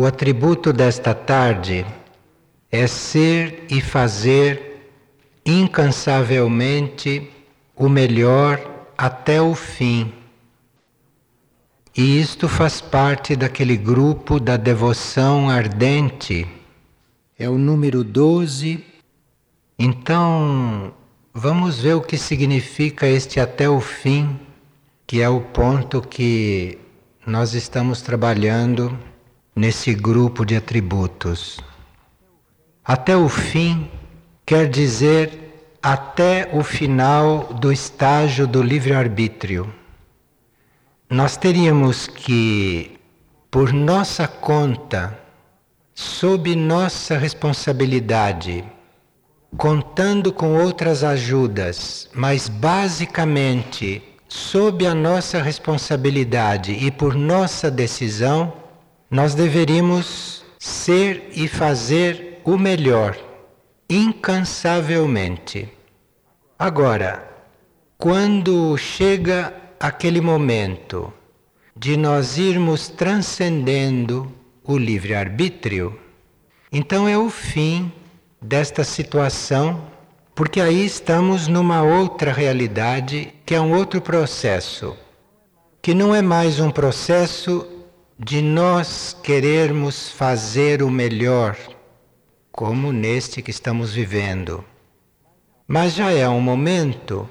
O atributo desta tarde é ser e fazer incansavelmente o melhor até o fim. E isto faz parte daquele grupo da devoção ardente. É o número 12. Então, vamos ver o que significa este até o fim, que é o ponto que nós estamos trabalhando nesse grupo de atributos. Até o fim quer dizer até o final do estágio do livre-arbítrio. Nós teríamos que, por nossa conta, sob nossa responsabilidade, contando com outras ajudas, mas basicamente sob a nossa responsabilidade e por nossa decisão, nós deveríamos ser e fazer o melhor, incansavelmente. Agora, quando chega aquele momento de nós irmos transcendendo o livre-arbítrio, então é o fim desta situação, porque aí estamos numa outra realidade, que é um outro processo, que não é mais um processo de nós querermos fazer o melhor, como neste que estamos vivendo. Mas já é um momento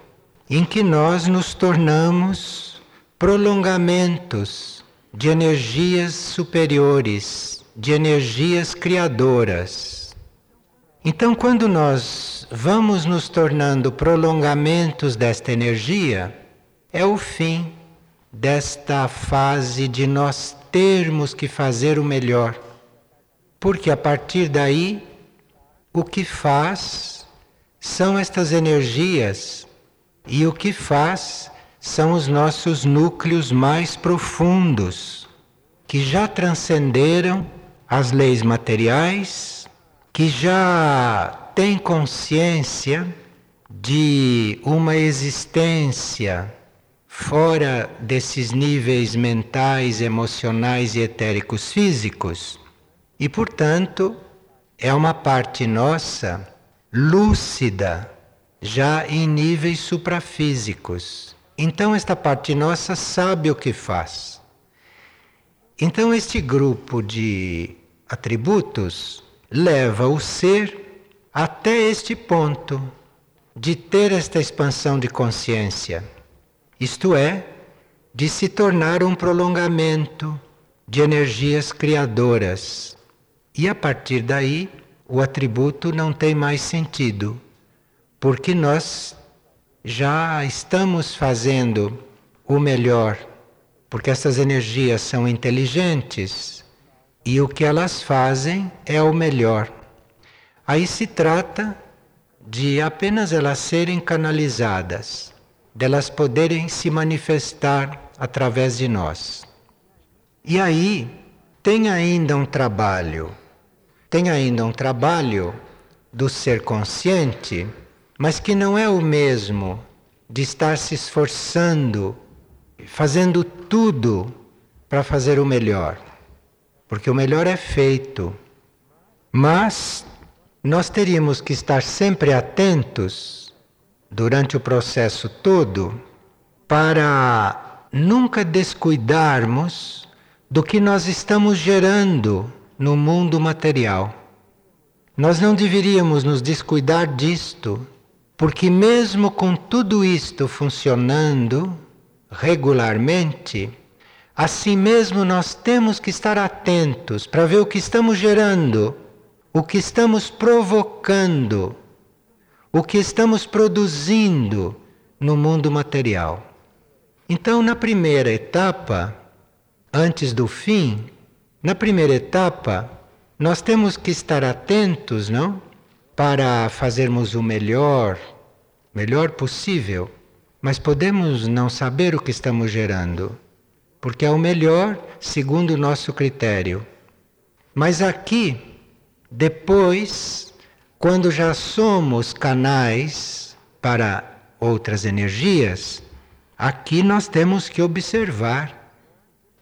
em que nós nos tornamos prolongamentos de energias superiores, de energias criadoras. Então, quando nós vamos nos tornando prolongamentos desta energia, é o fim desta fase de nós termos que fazer o melhor. Porque a partir daí, o que faz são estas energias, e o que faz são os nossos núcleos mais profundos, que já transcenderam as leis materiais, que já têm consciência de uma existência fora desses níveis mentais, emocionais e etéricos físicos. E, portanto, é uma parte nossa lúcida, já em níveis suprafísicos. Então, esta parte nossa sabe o que faz. Então, este grupo de atributos leva o ser até este ponto de ter esta expansão de consciência isto é, de se tornar um prolongamento de energias criadoras. E a partir daí, o atributo não tem mais sentido, porque nós já estamos fazendo o melhor, porque essas energias são inteligentes e o que elas fazem é o melhor. Aí se trata de apenas elas serem canalizadas delas poderem se manifestar através de nós. E aí tem ainda um trabalho, tem ainda um trabalho do ser consciente, mas que não é o mesmo de estar se esforçando, fazendo tudo para fazer o melhor. Porque o melhor é feito. Mas nós teríamos que estar sempre atentos durante o processo todo para nunca descuidarmos do que nós estamos gerando no mundo material. Nós não deveríamos nos descuidar disto, porque mesmo com tudo isto funcionando regularmente, assim mesmo nós temos que estar atentos para ver o que estamos gerando, o que estamos provocando o que estamos produzindo no mundo material. Então, na primeira etapa, antes do fim, na primeira etapa, nós temos que estar atentos, não? Para fazermos o melhor, melhor possível, mas podemos não saber o que estamos gerando, porque é o melhor segundo o nosso critério. Mas aqui, depois, quando já somos canais para outras energias, aqui nós temos que observar.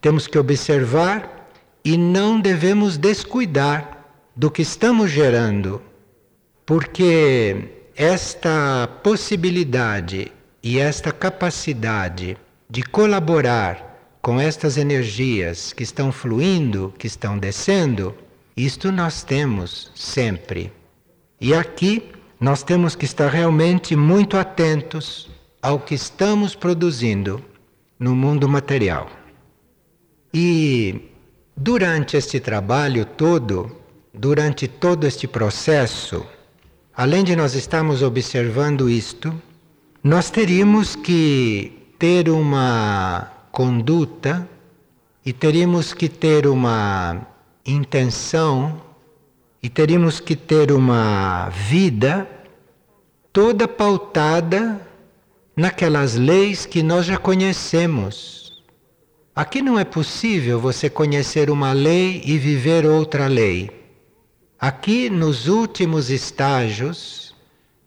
Temos que observar e não devemos descuidar do que estamos gerando, porque esta possibilidade e esta capacidade de colaborar com estas energias que estão fluindo, que estão descendo, isto nós temos sempre. E aqui nós temos que estar realmente muito atentos ao que estamos produzindo no mundo material. E durante este trabalho todo, durante todo este processo, além de nós estarmos observando isto, nós teríamos que ter uma conduta e teríamos que ter uma intenção e teríamos que ter uma vida toda pautada naquelas leis que nós já conhecemos. Aqui não é possível você conhecer uma lei e viver outra lei. Aqui, nos últimos estágios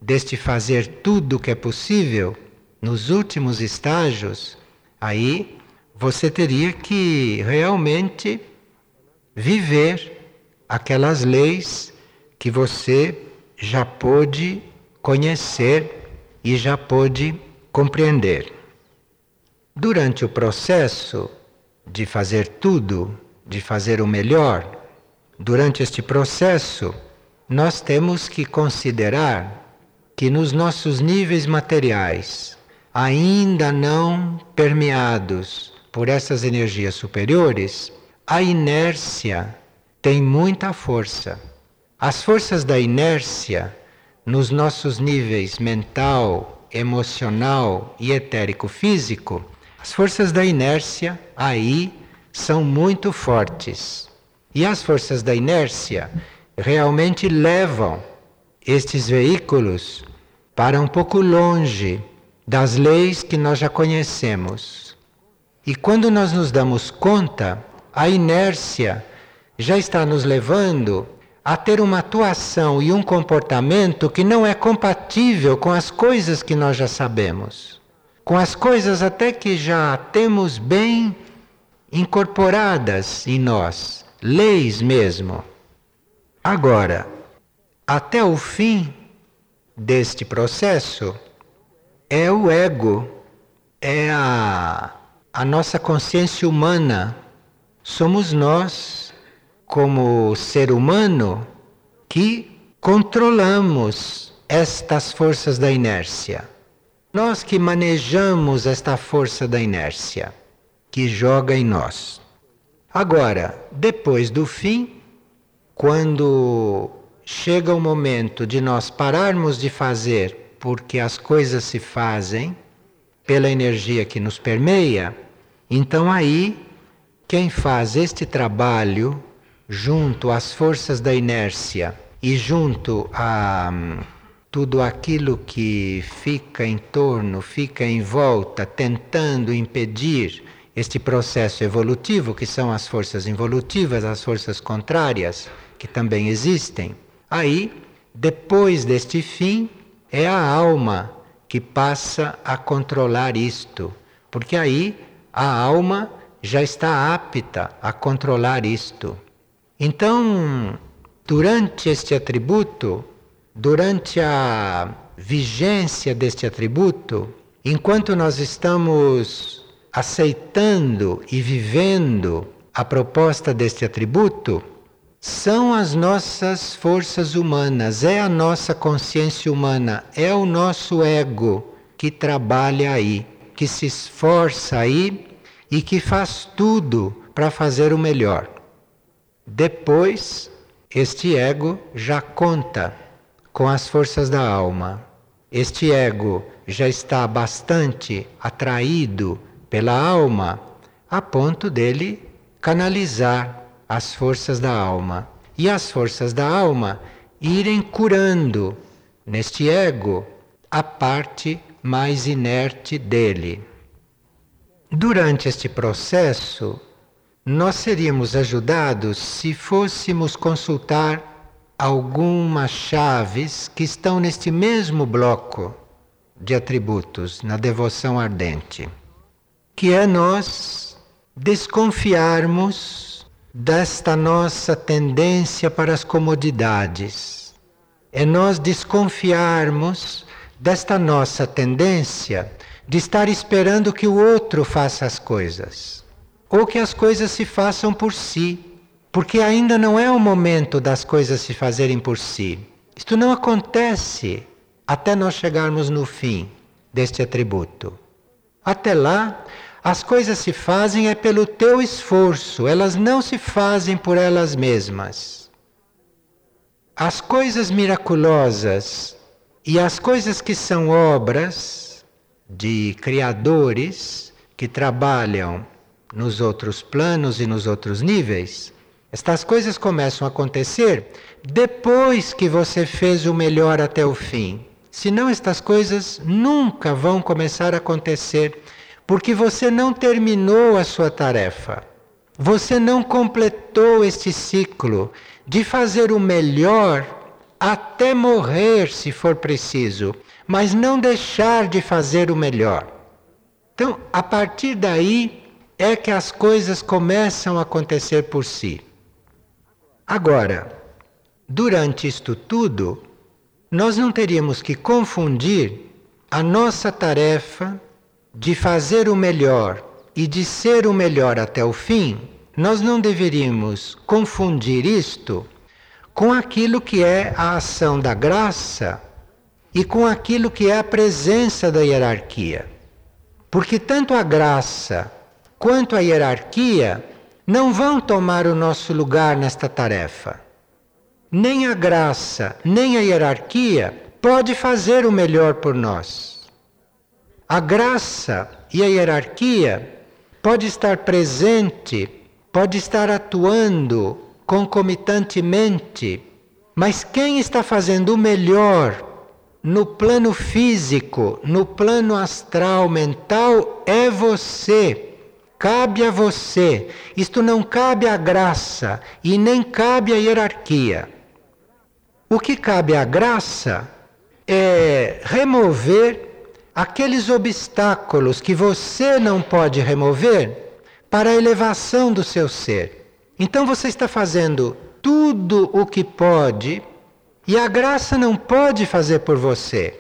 deste fazer tudo o que é possível, nos últimos estágios, aí você teria que realmente viver aquelas leis que você já pôde conhecer e já pôde compreender. Durante o processo de fazer tudo, de fazer o melhor, durante este processo, nós temos que considerar que nos nossos níveis materiais, ainda não permeados por essas energias superiores, a inércia tem muita força. As forças da inércia nos nossos níveis mental, emocional e etérico-físico, as forças da inércia aí são muito fortes. E as forças da inércia realmente levam estes veículos para um pouco longe das leis que nós já conhecemos. E quando nós nos damos conta, a inércia já está nos levando a ter uma atuação e um comportamento que não é compatível com as coisas que nós já sabemos, com as coisas até que já temos bem incorporadas em nós, leis mesmo. Agora, até o fim deste processo, é o ego, é a, a nossa consciência humana, somos nós como ser humano que controlamos estas forças da inércia. Nós que manejamos esta força da inércia que joga em nós. Agora, depois do fim, quando chega o momento de nós pararmos de fazer porque as coisas se fazem pela energia que nos permeia, então aí quem faz este trabalho junto às forças da inércia e junto a hum, tudo aquilo que fica em torno, fica em volta, tentando impedir este processo evolutivo, que são as forças involutivas, as forças contrárias, que também existem. Aí, depois deste fim, é a alma que passa a controlar isto, porque aí a alma já está apta a controlar isto. Então, durante este atributo, durante a vigência deste atributo, enquanto nós estamos aceitando e vivendo a proposta deste atributo, são as nossas forças humanas, é a nossa consciência humana, é o nosso ego que trabalha aí, que se esforça aí e que faz tudo para fazer o melhor. Depois, este ego já conta com as forças da alma. Este ego já está bastante atraído pela alma a ponto dele canalizar as forças da alma. E as forças da alma irem curando neste ego a parte mais inerte dele. Durante este processo, nós seríamos ajudados se fôssemos consultar algumas chaves que estão neste mesmo bloco de atributos na devoção ardente, que é nós desconfiarmos desta nossa tendência para as comodidades. É nós desconfiarmos desta nossa tendência de estar esperando que o outro faça as coisas, ou que as coisas se façam por si, porque ainda não é o momento das coisas se fazerem por si. Isto não acontece até nós chegarmos no fim deste atributo. Até lá, as coisas se fazem é pelo teu esforço, elas não se fazem por elas mesmas. As coisas miraculosas e as coisas que são obras de criadores que trabalham nos outros planos e nos outros níveis, estas coisas começam a acontecer depois que você fez o melhor até o fim. Senão, estas coisas nunca vão começar a acontecer porque você não terminou a sua tarefa. Você não completou este ciclo de fazer o melhor até morrer, se for preciso, mas não deixar de fazer o melhor. Então, a partir daí é que as coisas começam a acontecer por si. Agora, durante isto tudo, nós não teríamos que confundir a nossa tarefa de fazer o melhor e de ser o melhor até o fim, nós não deveríamos confundir isto com aquilo que é a ação da graça e com aquilo que é a presença da hierarquia. Porque tanto a graça quanto a hierarquia não vão tomar o nosso lugar nesta tarefa. Nem a graça, nem a hierarquia pode fazer o melhor por nós. A graça e a hierarquia pode estar presente, pode estar atuando concomitantemente, mas quem está fazendo o melhor no plano físico, no plano astral, mental, é você. Cabe a você. Isto não cabe à graça e nem cabe à hierarquia. O que cabe à graça é remover aqueles obstáculos que você não pode remover para a elevação do seu ser. Então você está fazendo tudo o que pode e a graça não pode fazer por você.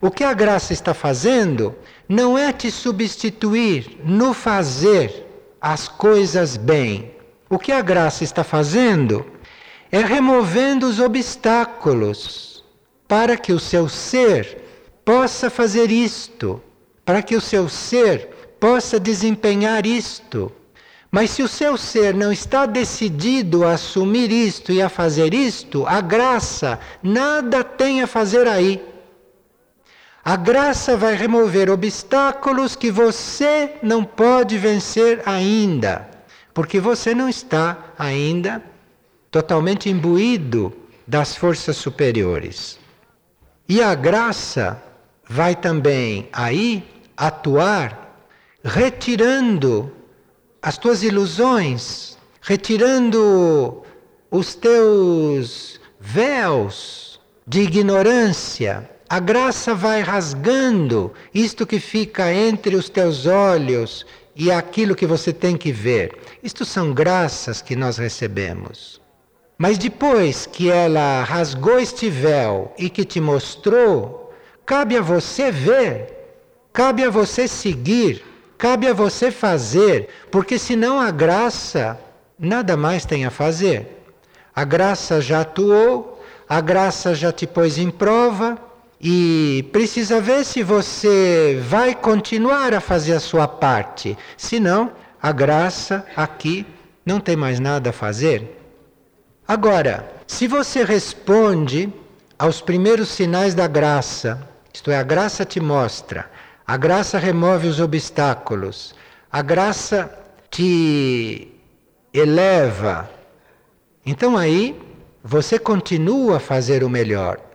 O que a graça está fazendo não é te substituir no fazer as coisas bem. O que a graça está fazendo é removendo os obstáculos para que o seu ser possa fazer isto, para que o seu ser possa desempenhar isto. Mas se o seu ser não está decidido a assumir isto e a fazer isto, a graça nada tem a fazer aí. A graça vai remover obstáculos que você não pode vencer ainda, porque você não está ainda totalmente imbuído das forças superiores. E a graça vai também aí atuar retirando as tuas ilusões, retirando os teus véus de ignorância. A graça vai rasgando isto que fica entre os teus olhos e aquilo que você tem que ver. Isto são graças que nós recebemos. Mas depois que ela rasgou este véu e que te mostrou Cabe a você ver, cabe a você seguir, cabe a você fazer, porque senão a graça nada mais tem a fazer. A graça já atuou, a graça já te pôs em prova e precisa ver se você vai continuar a fazer a sua parte. Senão, a graça aqui não tem mais nada a fazer. Agora, se você responde aos primeiros sinais da graça, isto é, a graça te mostra, a graça remove os obstáculos, a graça te eleva. Então aí você continua a fazer o melhor.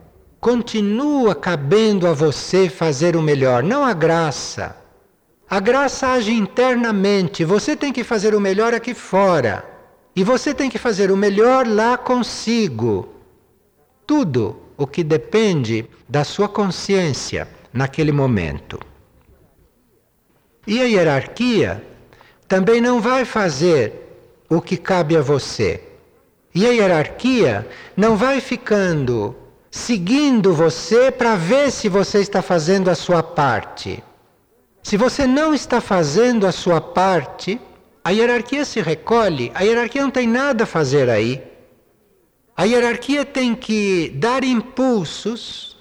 Continua cabendo a você fazer o melhor, não a graça. A graça age internamente, você tem que fazer o melhor aqui fora. E você tem que fazer o melhor lá consigo. Tudo o que depende da sua consciência naquele momento. E a hierarquia também não vai fazer o que cabe a você. E a hierarquia não vai ficando seguindo você para ver se você está fazendo a sua parte. Se você não está fazendo a sua parte, a hierarquia se recolhe, a hierarquia não tem nada a fazer aí. A hierarquia tem que dar impulsos,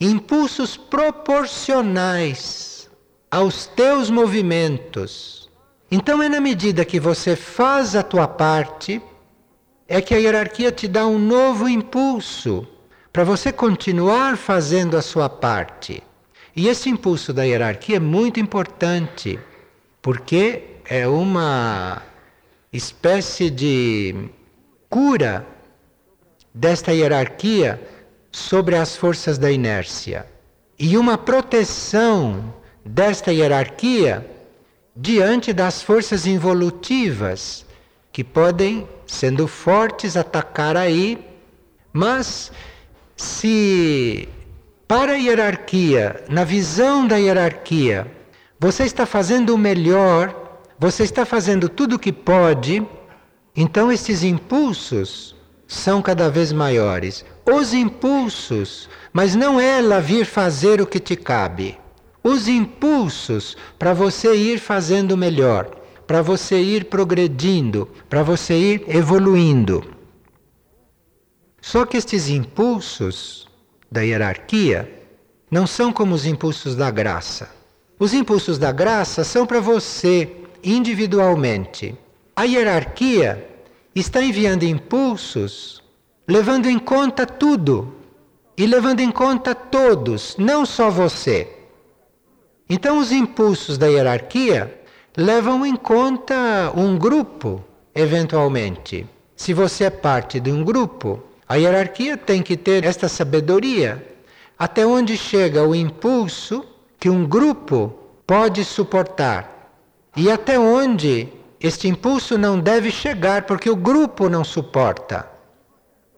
impulsos proporcionais aos teus movimentos. Então é na medida que você faz a tua parte, é que a hierarquia te dá um novo impulso para você continuar fazendo a sua parte. E esse impulso da hierarquia é muito importante, porque é uma espécie de cura desta hierarquia sobre as forças da inércia e uma proteção desta hierarquia diante das forças involutivas que podem, sendo fortes, atacar aí, mas se para a hierarquia, na visão da hierarquia, você está fazendo o melhor, você está fazendo tudo o que pode, então esses impulsos são cada vez maiores. Os impulsos, mas não ela vir fazer o que te cabe. Os impulsos para você ir fazendo melhor, para você ir progredindo, para você ir evoluindo. Só que estes impulsos da hierarquia não são como os impulsos da graça. Os impulsos da graça são para você individualmente. A hierarquia está enviando impulsos levando em conta tudo e levando em conta todos, não só você. Então, os impulsos da hierarquia levam em conta um grupo, eventualmente. Se você é parte de um grupo, a hierarquia tem que ter esta sabedoria. Até onde chega o impulso que um grupo pode suportar? E até onde este impulso não deve chegar porque o grupo não suporta?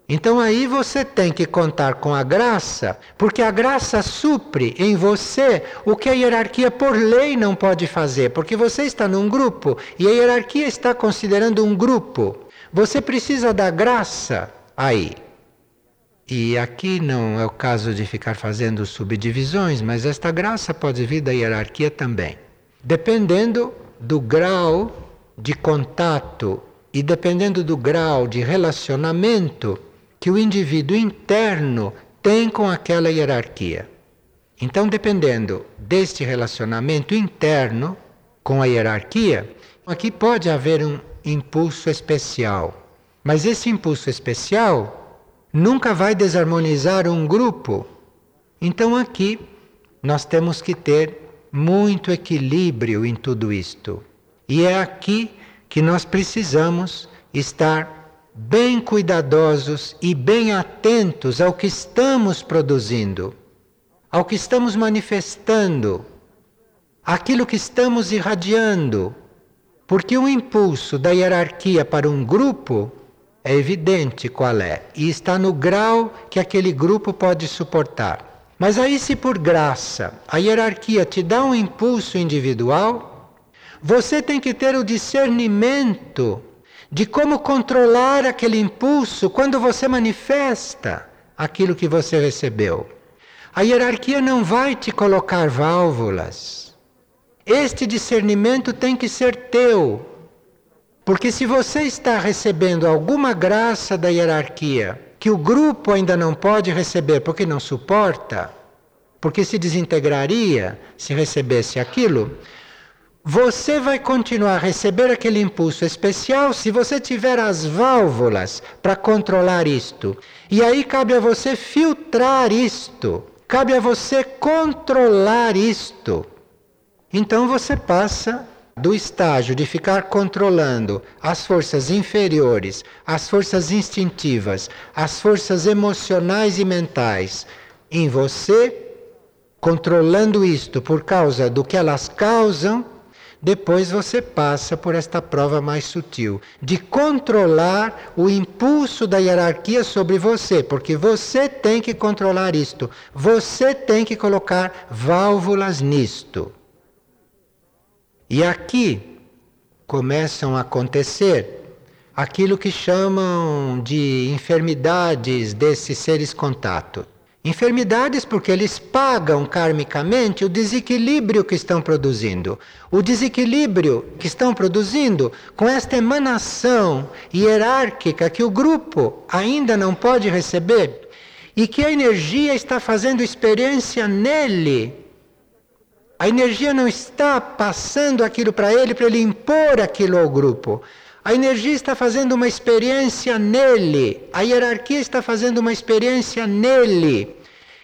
Então aí você tem que contar com a graça, porque a graça supre em você o que a hierarquia por lei não pode fazer, porque você está num grupo e a hierarquia está considerando um grupo. Você precisa da graça aí. E aqui não é o caso de ficar fazendo subdivisões, mas esta graça pode vir da hierarquia também. Dependendo do grau de contato e dependendo do grau de relacionamento que o indivíduo interno tem com aquela hierarquia. Então, dependendo deste relacionamento interno com a hierarquia, aqui pode haver um impulso especial. Mas esse impulso especial nunca vai desarmonizar um grupo. Então aqui nós temos que ter muito equilíbrio em tudo isto. E é aqui que nós precisamos estar bem cuidadosos e bem atentos ao que estamos produzindo, ao que estamos manifestando, aquilo que estamos irradiando. Porque o impulso da hierarquia para um grupo é evidente qual é e está no grau que aquele grupo pode suportar. Mas aí, se por graça a hierarquia te dá um impulso individual, você tem que ter o discernimento de como controlar aquele impulso quando você manifesta aquilo que você recebeu. A hierarquia não vai te colocar válvulas. Este discernimento tem que ser teu. Porque se você está recebendo alguma graça da hierarquia que o grupo ainda não pode receber porque não suporta, porque se desintegraria se recebesse aquilo, você vai continuar a receber aquele impulso especial se você tiver as válvulas para controlar isto. E aí cabe a você filtrar isto, cabe a você controlar isto. Então você passa do estágio de ficar controlando as forças inferiores, as forças instintivas, as forças emocionais e mentais em você, controlando isto por causa do que elas causam, depois você passa por esta prova mais sutil de controlar o impulso da hierarquia sobre você, porque você tem que controlar isto, você tem que colocar válvulas nisto. E aqui começam a acontecer aquilo que chamam de enfermidades desses seres contato. Enfermidades porque eles pagam karmicamente o desequilíbrio que estão produzindo. O desequilíbrio que estão produzindo com esta emanação hierárquica que o grupo ainda não pode receber e que a energia está fazendo experiência nele. A energia não está passando aquilo para ele para ele impor aquilo ao grupo. A energia está fazendo uma experiência nele, a hierarquia está fazendo uma experiência nele.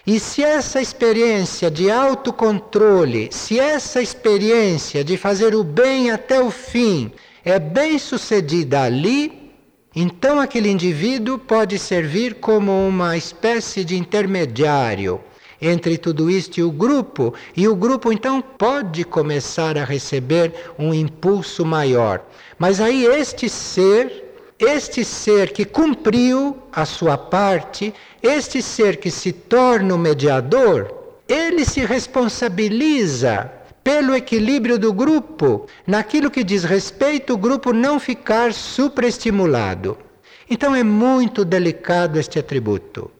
E se essa experiência de autocontrole, se essa experiência de fazer o bem até o fim é bem sucedida ali, então aquele indivíduo pode servir como uma espécie de intermediário entre tudo isto e o grupo, e o grupo então pode começar a receber um impulso maior. Mas aí este ser, este ser que cumpriu a sua parte, este ser que se torna o mediador, ele se responsabiliza pelo equilíbrio do grupo, naquilo que diz respeito o grupo não ficar superestimulado. Então é muito delicado este atributo.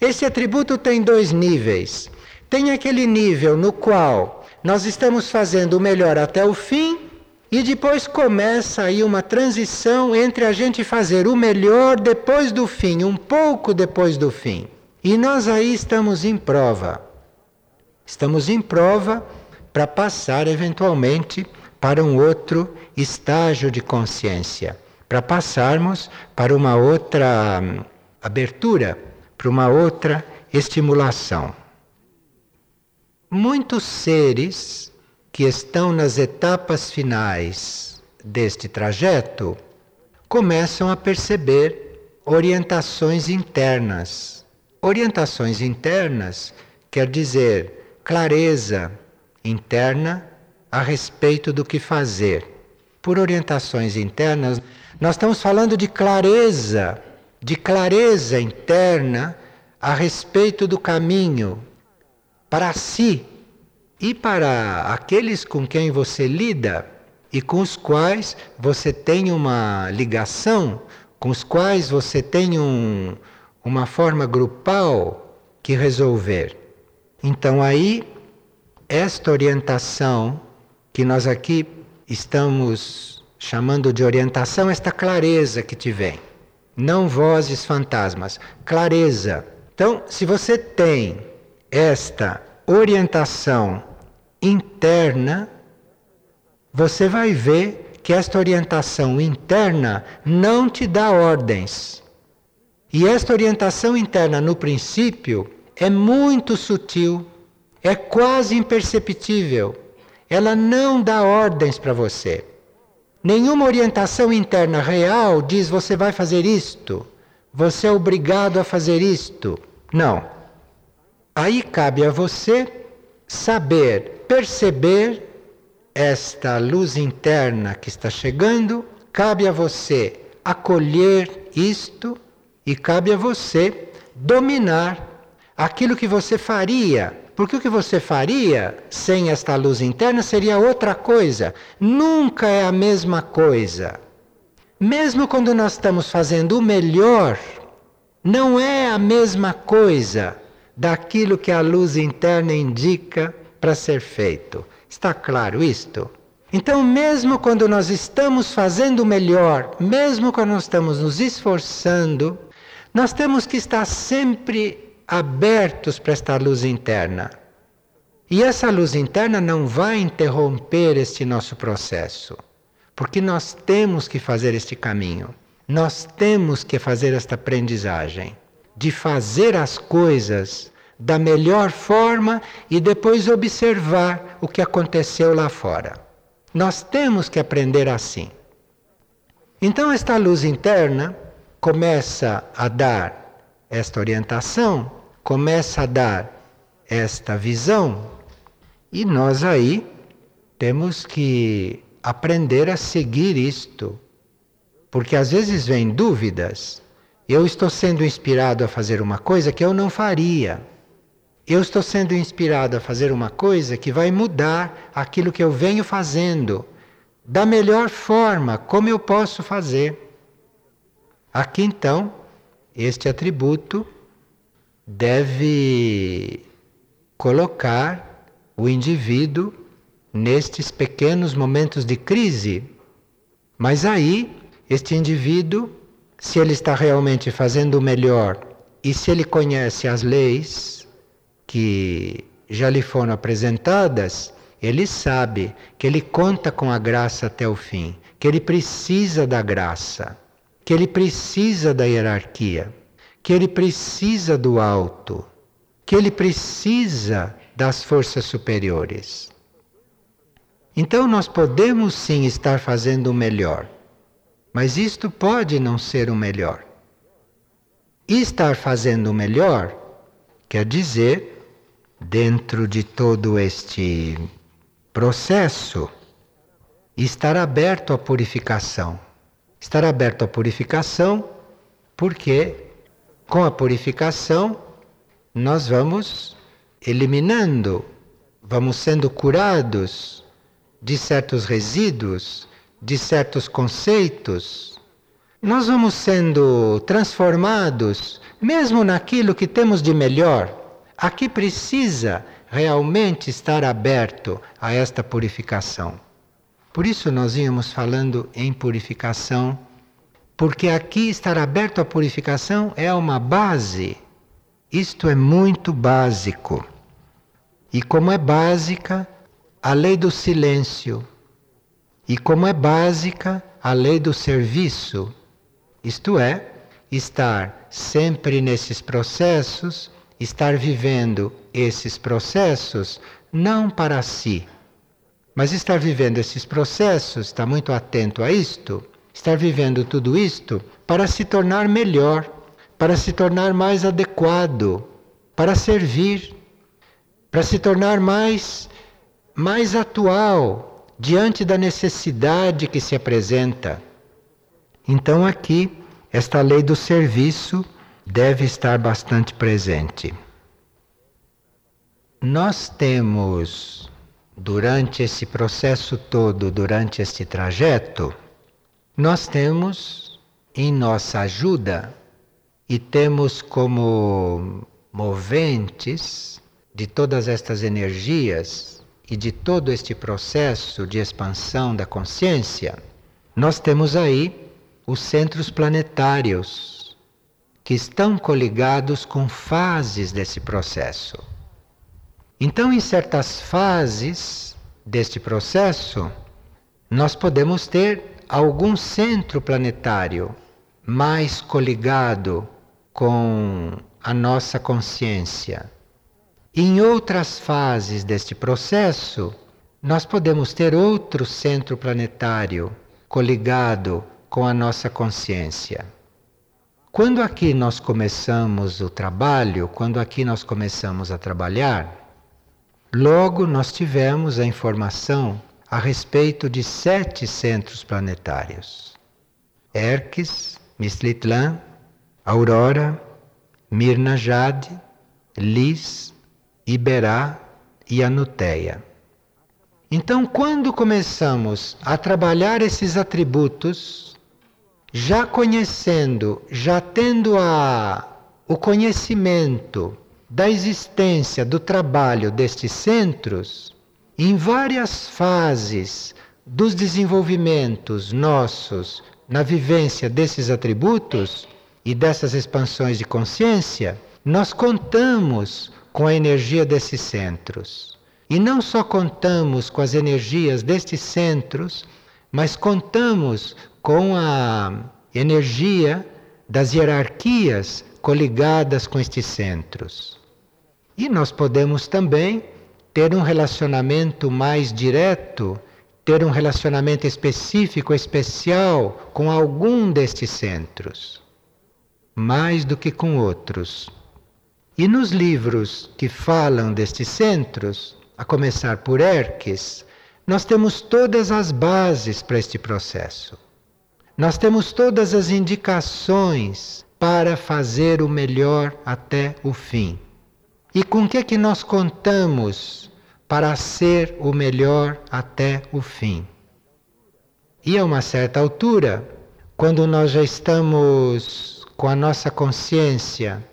Esse atributo tem dois níveis. Tem aquele nível no qual nós estamos fazendo o melhor até o fim, e depois começa aí uma transição entre a gente fazer o melhor depois do fim, um pouco depois do fim. E nós aí estamos em prova. Estamos em prova para passar eventualmente para um outro estágio de consciência, para passarmos para uma outra hum, abertura para uma outra estimulação. Muitos seres que estão nas etapas finais deste trajeto começam a perceber orientações internas. Orientações internas quer dizer clareza interna a respeito do que fazer. Por orientações internas, nós estamos falando de clareza de clareza interna a respeito do caminho para si e para aqueles com quem você lida e com os quais você tem uma ligação, com os quais você tem um, uma forma grupal que resolver. Então aí esta orientação que nós aqui estamos chamando de orientação, esta clareza que te vem não vozes fantasmas, clareza. Então, se você tem esta orientação interna, você vai ver que esta orientação interna não te dá ordens. E esta orientação interna, no princípio, é muito sutil, é quase imperceptível. Ela não dá ordens para você. Nenhuma orientação interna real diz você vai fazer isto, você é obrigado a fazer isto. Não. Aí cabe a você saber perceber esta luz interna que está chegando, cabe a você acolher isto e cabe a você dominar aquilo que você faria porque o que você faria sem esta luz interna seria outra coisa. Nunca é a mesma coisa. Mesmo quando nós estamos fazendo o melhor, não é a mesma coisa daquilo que a luz interna indica para ser feito. Está claro isto? Então, mesmo quando nós estamos fazendo o melhor, mesmo quando nós estamos nos esforçando, nós temos que estar sempre abertos para esta luz interna. E essa luz interna não vai interromper este nosso processo, porque nós temos que fazer este caminho, nós temos que fazer esta aprendizagem de fazer as coisas da melhor forma e depois observar o que aconteceu lá fora. Nós temos que aprender assim. Então, esta luz interna começa a dar esta orientação começa a dar esta visão e nós aí temos que aprender a seguir isto. Porque às vezes vem dúvidas. Eu estou sendo inspirado a fazer uma coisa que eu não faria. Eu estou sendo inspirado a fazer uma coisa que vai mudar aquilo que eu venho fazendo da melhor forma, como eu posso fazer. Aqui então, este atributo deve colocar o indivíduo nestes pequenos momentos de crise. Mas aí, este indivíduo, se ele está realmente fazendo o melhor e se ele conhece as leis que já lhe foram apresentadas, ele sabe que ele conta com a graça até o fim, que ele precisa da graça, que ele precisa da hierarquia, que ele precisa do alto, que ele precisa das forças superiores. Então nós podemos sim estar fazendo o melhor, mas isto pode não ser o melhor. E estar fazendo o melhor quer dizer, dentro de todo este processo, estar aberto à purificação. Estar aberto à purificação porque com a purificação nós vamos eliminando, vamos sendo curados de certos resíduos, de certos conceitos nós vamos sendo transformados, mesmo naquilo que temos de melhor. Aqui precisa realmente estar aberto a esta purificação. Por isso nós íamos falando em purificação, porque aqui estar aberto à purificação é uma base. Isto é muito básico. E como é básica a lei do silêncio, e como é básica a lei do serviço, isto é, estar sempre nesses processos, estar vivendo esses processos não para si, mas estar vivendo esses processos, estar muito atento a isto, estar vivendo tudo isto para se tornar melhor, para se tornar mais adequado, para servir, para se tornar mais mais atual diante da necessidade que se apresenta. Então aqui esta lei do serviço deve estar bastante presente. Nós temos durante esse processo todo, durante este trajeto, nós temos em nossa ajuda e temos como moventes de todas estas energias e de todo este processo de expansão da consciência, nós temos aí os centros planetários, que estão coligados com fases desse processo. Então, em certas fases deste processo, nós podemos ter algum centro planetário mais coligado com a nossa consciência. Em outras fases deste processo, nós podemos ter outro centro planetário coligado com a nossa consciência. Quando aqui nós começamos o trabalho, quando aqui nós começamos a trabalhar, logo nós tivemos a informação a respeito de sete centros planetários: Erques, Mislitlan, Aurora, Mirna Jade, Lis, Iberá e Anuteia. Então, quando começamos a trabalhar esses atributos, já conhecendo, já tendo a, o conhecimento da existência do trabalho destes centros, em várias fases dos desenvolvimentos nossos na vivência desses atributos e dessas expansões de consciência, nós contamos com a energia desses centros. E não só contamos com as energias destes centros, mas contamos com a energia das hierarquias coligadas com estes centros. E nós podemos também ter um relacionamento mais direto, ter um relacionamento específico, especial com algum destes centros, mais do que com outros. E nos livros que falam destes centros, a começar por Erques, nós temos todas as bases para este processo. Nós temos todas as indicações para fazer o melhor até o fim. E com que que nós contamos para ser o melhor até o fim? E a uma certa altura, quando nós já estamos com a nossa consciência,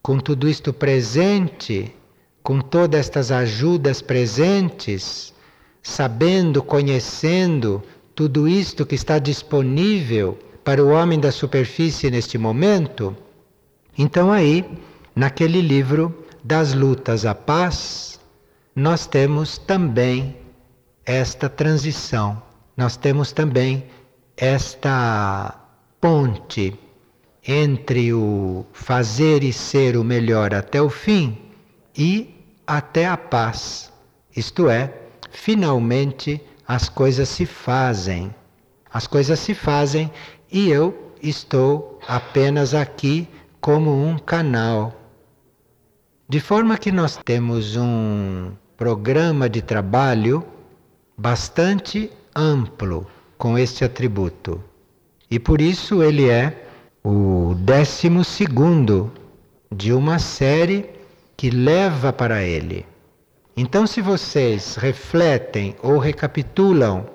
com tudo isto presente, com todas estas ajudas presentes, sabendo, conhecendo tudo isto que está disponível para o homem da superfície neste momento, então aí, naquele livro das lutas à paz, nós temos também esta transição, nós temos também esta ponte entre o fazer e ser o melhor até o fim e até a paz. Isto é, finalmente as coisas se fazem. As coisas se fazem e eu estou apenas aqui como um canal. De forma que nós temos um programa de trabalho bastante amplo com este atributo. E por isso ele é o décimo segundo de uma série que leva para ele. Então, se vocês refletem ou recapitulam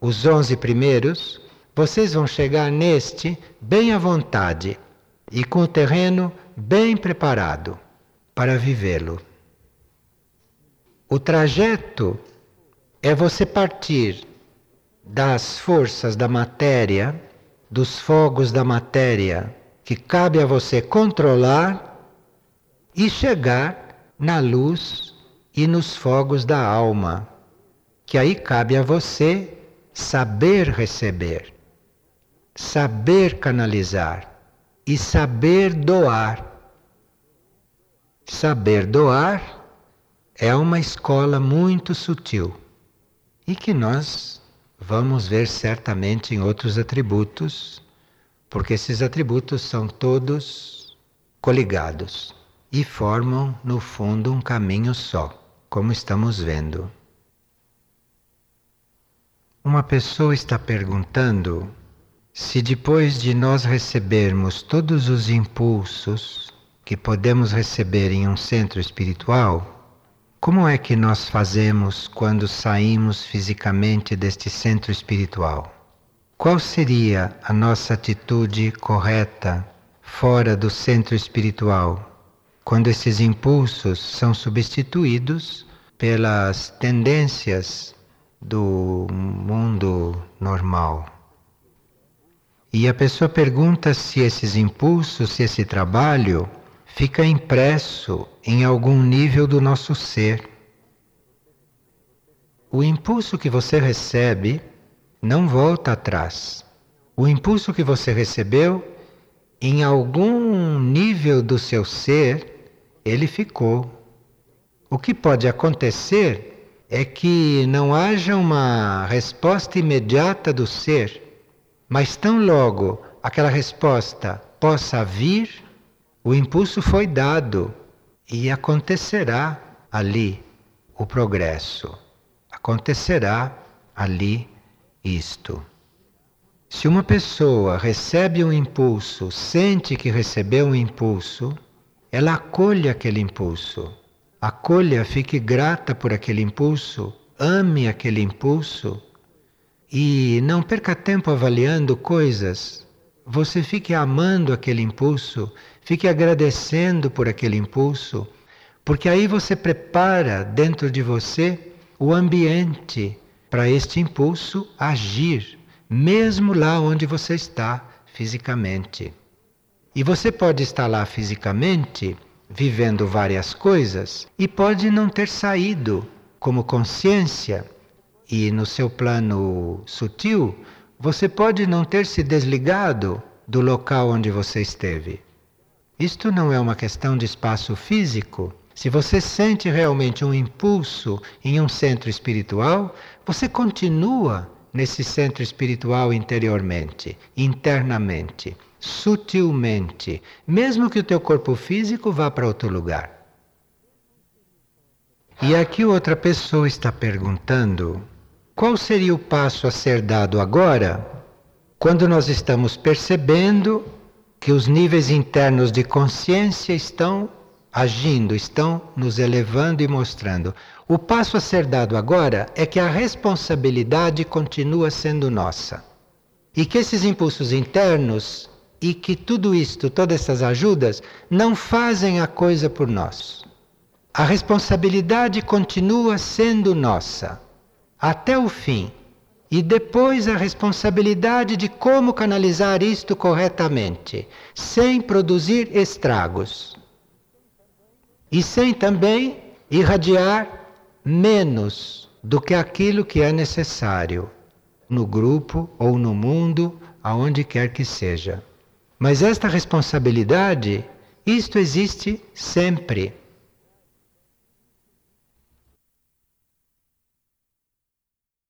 os onze primeiros, vocês vão chegar neste bem à vontade e com o terreno bem preparado para vivê-lo. O trajeto é você partir das forças da matéria, dos fogos da matéria, que cabe a você controlar e chegar na luz e nos fogos da alma, que aí cabe a você saber receber, saber canalizar e saber doar. Saber doar é uma escola muito sutil e que nós vamos ver certamente em outros atributos, porque esses atributos são todos coligados e formam, no fundo, um caminho só, como estamos vendo. Uma pessoa está perguntando se depois de nós recebermos todos os impulsos que podemos receber em um centro espiritual, como é que nós fazemos quando saímos fisicamente deste centro espiritual? Qual seria a nossa atitude correta fora do centro espiritual, quando esses impulsos são substituídos pelas tendências do mundo normal? E a pessoa pergunta se esses impulsos, se esse trabalho fica impresso em algum nível do nosso ser. O impulso que você recebe não volta atrás. O impulso que você recebeu, em algum nível do seu ser, ele ficou. O que pode acontecer é que não haja uma resposta imediata do ser, mas tão logo aquela resposta possa vir, o impulso foi dado e acontecerá ali o progresso. Acontecerá ali isto. Se uma pessoa recebe um impulso, sente que recebeu um impulso, ela acolhe aquele impulso. Acolha, fique grata por aquele impulso, ame aquele impulso e não perca tempo avaliando coisas. Você fique amando aquele impulso Fique agradecendo por aquele impulso, porque aí você prepara dentro de você o ambiente para este impulso agir, mesmo lá onde você está fisicamente. E você pode estar lá fisicamente, vivendo várias coisas, e pode não ter saído como consciência, e no seu plano sutil, você pode não ter se desligado do local onde você esteve. Isto não é uma questão de espaço físico. Se você sente realmente um impulso em um centro espiritual, você continua nesse centro espiritual interiormente, internamente, sutilmente, mesmo que o teu corpo físico vá para outro lugar. E aqui outra pessoa está perguntando: qual seria o passo a ser dado agora, quando nós estamos percebendo que os níveis internos de consciência estão agindo, estão nos elevando e mostrando. O passo a ser dado agora é que a responsabilidade continua sendo nossa. E que esses impulsos internos e que tudo isto, todas essas ajudas, não fazem a coisa por nós. A responsabilidade continua sendo nossa até o fim. E depois a responsabilidade de como canalizar isto corretamente, sem produzir estragos. E sem também irradiar menos do que aquilo que é necessário no grupo ou no mundo, aonde quer que seja. Mas esta responsabilidade, isto existe sempre.